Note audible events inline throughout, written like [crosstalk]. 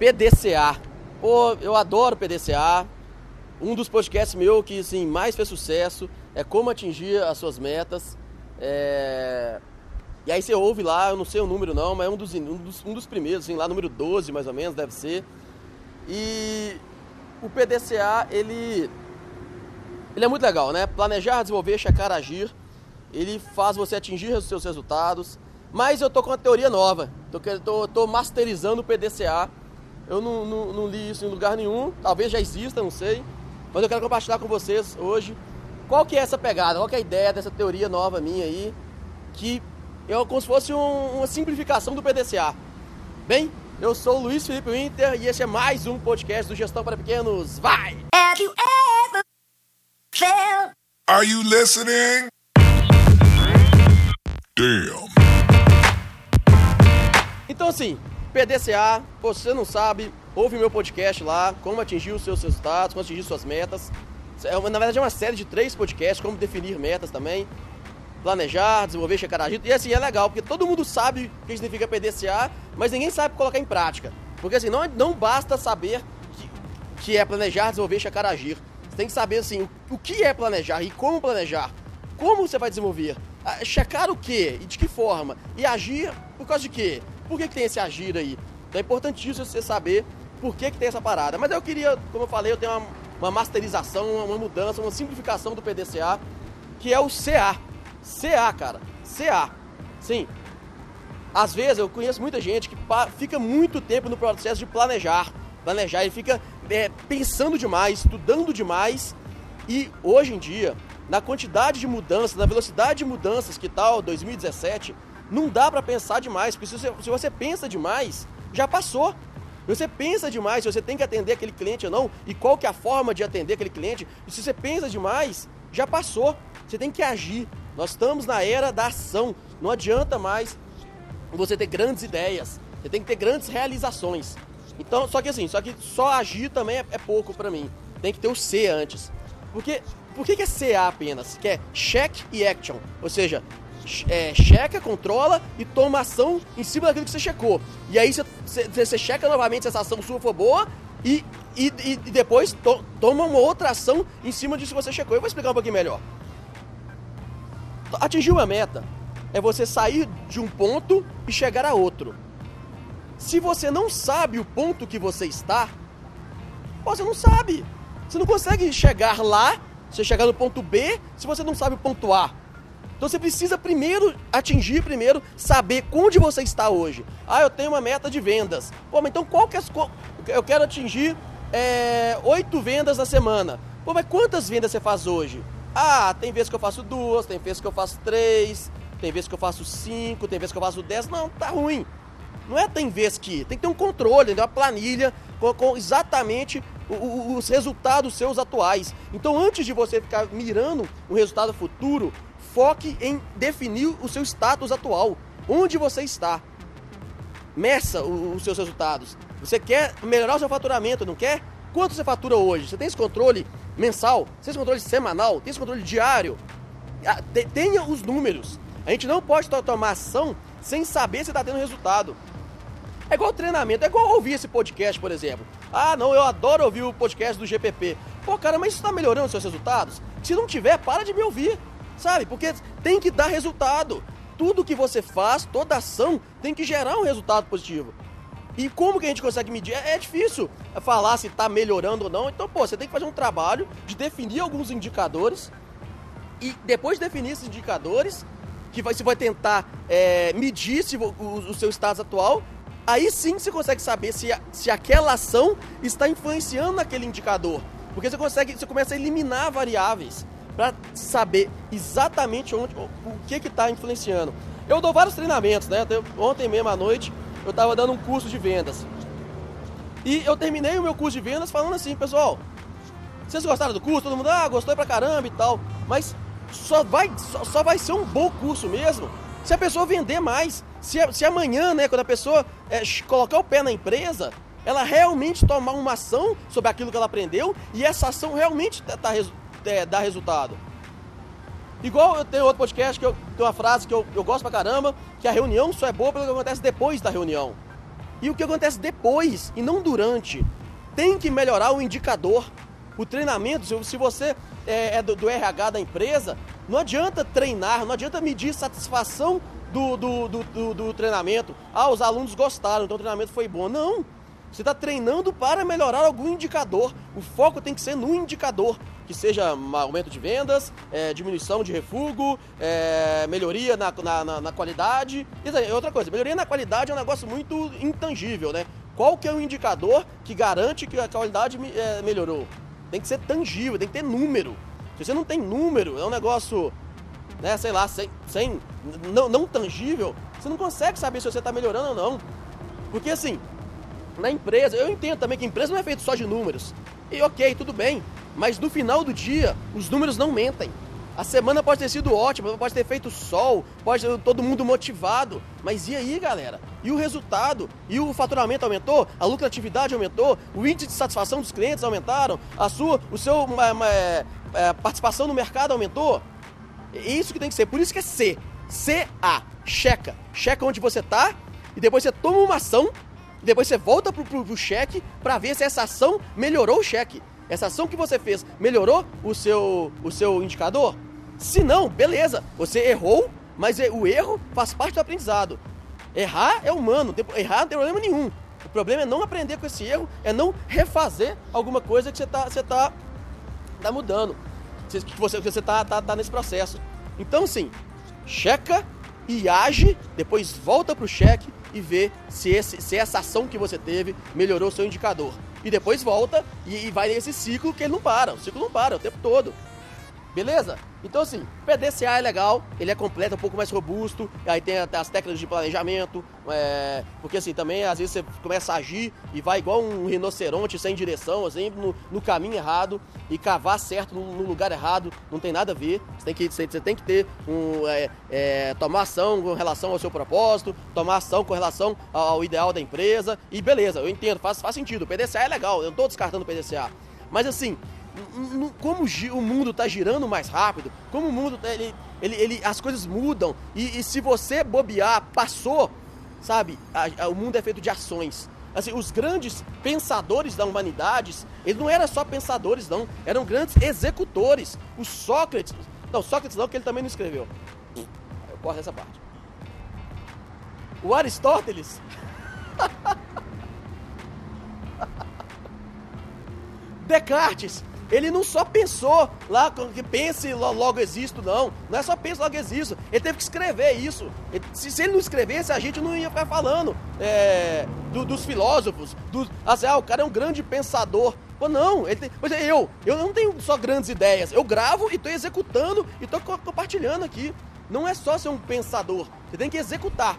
PDCA. Pô, eu adoro PDCA. Um dos podcasts meu que assim, mais fez sucesso é como atingir as suas metas. É... E aí você ouve lá, eu não sei o número não, mas é um dos, um dos, um dos primeiros, assim, lá número 12 mais ou menos, deve ser. E o PDCA, ele, ele é muito legal, né? Planejar, desenvolver, checar, agir. Ele faz você atingir os seus resultados. Mas eu tô com uma teoria nova. Tô, tô, tô masterizando o PDCA. Eu não, não, não li isso em lugar nenhum. Talvez já exista, não sei. Mas eu quero compartilhar com vocês hoje qual que é essa pegada, qual que é a ideia dessa teoria nova minha aí, que é como se fosse um, uma simplificação do PDCA. Bem, eu sou o Luiz Felipe Winter e esse é mais um podcast do Gestão para Pequenos. Vai! Have you ever felt... Are you listening? Damn. Então assim, PDCA, você não sabe, ouve meu podcast lá, como atingir os seus resultados, como atingir suas metas. É na verdade é uma série de três podcasts, como definir metas também planejar, desenvolver, checar agito. E assim, é legal, porque todo mundo sabe o que significa PDCA, mas ninguém sabe colocar em prática. Porque assim, não, não basta saber que, que é planejar, desenvolver, checar, agir. Você tem que saber assim, o que é planejar e como planejar. Como você vai desenvolver? Ah, checar o que e de que forma? E agir por causa de quê? Por que, que tem esse agir aí? Então é importantíssimo você saber por que, que tem essa parada. Mas eu queria, como eu falei, eu tenho uma, uma masterização, uma, uma mudança, uma simplificação do PDCA, que é o CA, CA, cara. CA. Sim. Às vezes eu conheço muita gente que fica muito tempo no processo de planejar. Planejar, ele fica é, pensando demais, estudando demais. E hoje em dia, na quantidade de mudanças, na velocidade de mudanças que tal 2017, não dá para pensar demais. Porque se você, se você pensa demais, já passou. Você pensa demais se você tem que atender aquele cliente ou não, e qual que é a forma de atender aquele cliente. E se você pensa demais, já passou. Você tem que agir. Nós estamos na era da ação. Não adianta mais você ter grandes ideias. Você tem que ter grandes realizações. Então, só que assim, só que só agir também é, é pouco para mim. Tem que ter o C antes. Porque por que, que é CA apenas? Que é check e action. Ou seja, é, checa, controla e toma ação em cima daquilo que você checou. E aí você, checa novamente se essa ação sua for boa e, e, e depois to, toma uma outra ação em cima disso que você checou. Eu vou explicar um pouquinho melhor. Atingir uma meta é você sair de um ponto e chegar a outro. Se você não sabe o ponto que você está, você não sabe. Você não consegue chegar lá, você chegar no ponto B, se você não sabe o ponto A. Então você precisa primeiro atingir, primeiro saber onde você está hoje. Ah, eu tenho uma meta de vendas. Pô, mas então qual que é... Eu quero atingir é, oito vendas na semana. Pô, mas quantas vendas você faz hoje? Ah, tem vezes que eu faço duas, tem vezes que eu faço três, tem vezes que eu faço cinco, tem vezes que eu faço dez. Não, tá ruim. Não é tem vez que. Tem que ter um controle, uma planilha com, com exatamente o, o, os resultados seus atuais. Então, antes de você ficar mirando um resultado futuro, foque em definir o seu status atual. Onde você está. Meça os seus resultados. Você quer melhorar o seu faturamento, não quer? Quanto você fatura hoje? Você tem esse controle mensal? Você tem esse controle semanal? Tem esse controle diário? Ah, tenha os números. A gente não pode tomar ação sem saber se está tendo resultado. É igual treinamento, é igual ouvir esse podcast, por exemplo. Ah, não, eu adoro ouvir o podcast do GPP. Pô, cara, mas isso está melhorando os seus resultados? Se não tiver, para de me ouvir, sabe? Porque tem que dar resultado. Tudo que você faz, toda ação, tem que gerar um resultado positivo. E como que a gente consegue medir? É, é difícil falar se está melhorando ou não. Então, pô, você tem que fazer um trabalho de definir alguns indicadores e depois de definir esses indicadores, que vai, você vai tentar é, medir se, o, o, seu status atual, aí sim você consegue saber se, se aquela ação está influenciando naquele indicador. Porque você consegue, você começa a eliminar variáveis para saber exatamente onde, o, que está influenciando. Eu dou vários treinamentos, né? Ontem mesmo à noite eu estava dando um curso de vendas. E eu terminei o meu curso de vendas falando assim, pessoal, vocês gostaram do curso? Todo mundo, ah, gostou pra caramba e tal. Mas só vai, só, só vai ser um bom curso mesmo se a pessoa vender mais. Se, se amanhã, né, quando a pessoa é, colocar o pé na empresa, ela realmente tomar uma ação sobre aquilo que ela aprendeu e essa ação realmente tá, tá, é, dá resultado. Igual eu tenho outro podcast que eu tenho uma frase que eu, eu gosto pra caramba, que a reunião só é boa pelo que acontece depois da reunião. E o que acontece depois e não durante. Tem que melhorar o indicador. O treinamento, se você é, é do, do, RH da empresa, não adianta treinar, não adianta medir satisfação do, do, do, do treinamento. Ah, os alunos gostaram, então o treinamento foi bom. Não. Você está treinando para melhorar algum indicador. O foco tem que ser no indicador, que seja aumento de vendas, é, diminuição de refúgio, é, melhoria na, na, na, qualidade. E outra coisa, melhoria na qualidade é um negócio muito intangível, né? Qual que é o indicador que garante que a qualidade é, melhorou? Tem que ser tangível, tem que ter número. Se você não tem número, é um negócio, né, sei lá, sem, sem não, não tangível, você não consegue saber se você está melhorando ou não. Porque assim, na empresa, eu entendo também que empresa não é feita só de números. E ok, tudo bem. Mas no final do dia, os números não mentem. A semana pode ter sido ótima, pode ter feito sol, pode ter todo mundo motivado. Mas e aí, galera? E o resultado? E o faturamento aumentou? A lucratividade aumentou? O índice de satisfação dos clientes aumentaram? A sua, o seu é, é, participação no mercado aumentou? É isso que tem que ser. Por isso que é C. C-A. Checa. Checa onde você está e depois você toma uma ação e depois você volta pro, pro, pro cheque para ver se essa ação melhorou o cheque. Essa ação que você fez melhorou o seu, o seu indicador? Se não, beleza, você errou, mas o erro faz parte do aprendizado. Errar é humano, errar não tem problema nenhum. O problema é não aprender com esse erro, é não refazer alguma coisa que você está você tá, tá mudando, que você está tá, tá, tá nesse processo. Então, sim, checa e age, depois volta para o cheque e vê se, esse, se essa ação que você teve melhorou o seu indicador. E depois volta e, e vai nesse ciclo que ele não para, o ciclo não para o tempo todo. Beleza? Então assim, PDCA é legal, ele é completo, é um pouco mais robusto, aí tem as técnicas de planejamento, é, porque assim, também às vezes você começa a agir e vai igual um rinoceronte sem direção, assim, no, no caminho errado e cavar certo no, no, lugar errado, não tem nada a ver, você tem que, você, você tem que ter um, é, é, tomar ação com relação ao seu propósito, tomar ação com relação ao ideal da empresa, e beleza, eu entendo, faz, faz sentido, o PDCA é legal, eu não estou descartando o PDCA, mas assim, como o mundo está girando mais rápido, como o mundo, tá, ele, ele, ele as coisas mudam, e, e, se você bobear, passou, sabe, a, a, o mundo é feito de ações. Assim, os grandes pensadores da humanidade, eles não eram só pensadores, não, eram grandes executores. O Sócrates, não, Sócrates não, que ele também não escreveu. Eu corto essa parte. O Aristóteles. [laughs] Descartes, ele não só pensou lá, que pense logo existo, não. Não é só pense logo existo. Ele teve que escrever isso. Se, se, ele não escrevesse, a gente não ia ficar falando é, do, dos filósofos. Do, assim, ah, o cara é um grande pensador. Pô, não, ele tem, pois é, eu, eu não tenho só grandes ideias. Eu gravo e estou executando e estou compartilhando aqui. Não é só ser um pensador, você tem que executar.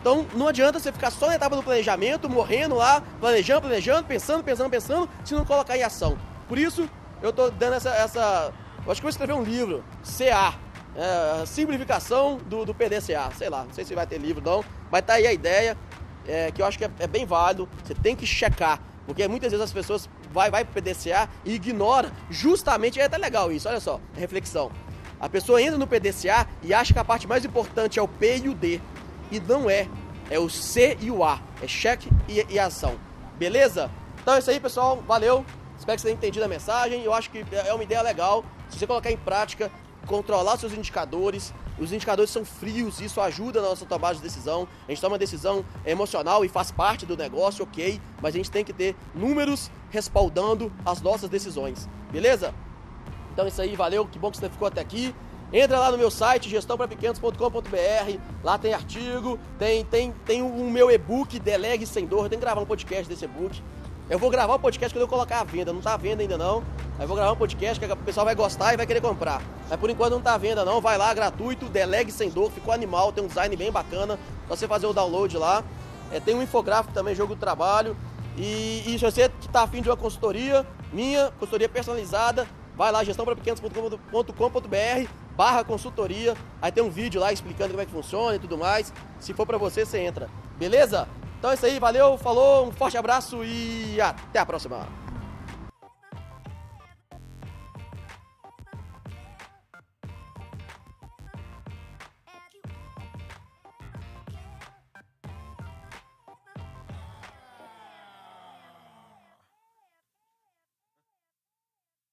Então não adianta você ficar só na etapa do planejamento, morrendo lá, planejando, planejando, pensando, pensando, pensando, se não colocar em ação. Por isso, eu estou dando essa, essa. Acho que vou escrever um livro, CA. É, simplificação do, do PDCA. Sei lá, não sei se vai ter livro não, mas tá aí a ideia, é, que eu acho que é, é, bem válido. Você tem que checar, porque muitas vezes as pessoas vai, vai pro PDCA e ignora justamente. É até legal isso, olha só, reflexão. A pessoa entra no PDCA e acha que a parte mais importante é o P e o D. E não é. É o C e o A. É cheque e, e ação. Beleza? Então é isso aí, pessoal. Valeu. Espero que você tenha entendido a mensagem. Eu acho que é uma ideia legal. Se você colocar em prática, controlar seus indicadores. Os indicadores são frios, isso ajuda na nossa tomada de decisão. A gente toma uma decisão emocional e faz parte do negócio, ok, mas a gente tem que ter números respaldando as nossas decisões, beleza? Então é isso aí, valeu, que bom que você ficou até aqui. Entra lá no meu site, gestãoprapequenos.com.br, lá tem artigo, tem, tem, tem o meu e-book, Delegue Sem Dor, tem que gravar um podcast desse e-book. Eu vou gravar o podcast quando eu colocar a venda. Não tá à venda ainda não. Aí vou gravar um podcast que o pessoal vai gostar e vai querer comprar. Mas por enquanto não tá à venda não. Vai lá, gratuito, delegue sem dor. Ficou animal, tem um design bem bacana. Só você fazer o download lá. É, tem um infográfico também, jogo do trabalho. E, e se você tá afim de uma consultoria, minha, consultoria personalizada, vai lá, gestãoprapequenos.com.br barra consultoria. Aí tem um vídeo lá explicando como é que funciona e tudo mais. Se for para você, você entra. Beleza? Então é isso aí, valeu, falou, um forte abraço e até a próxima.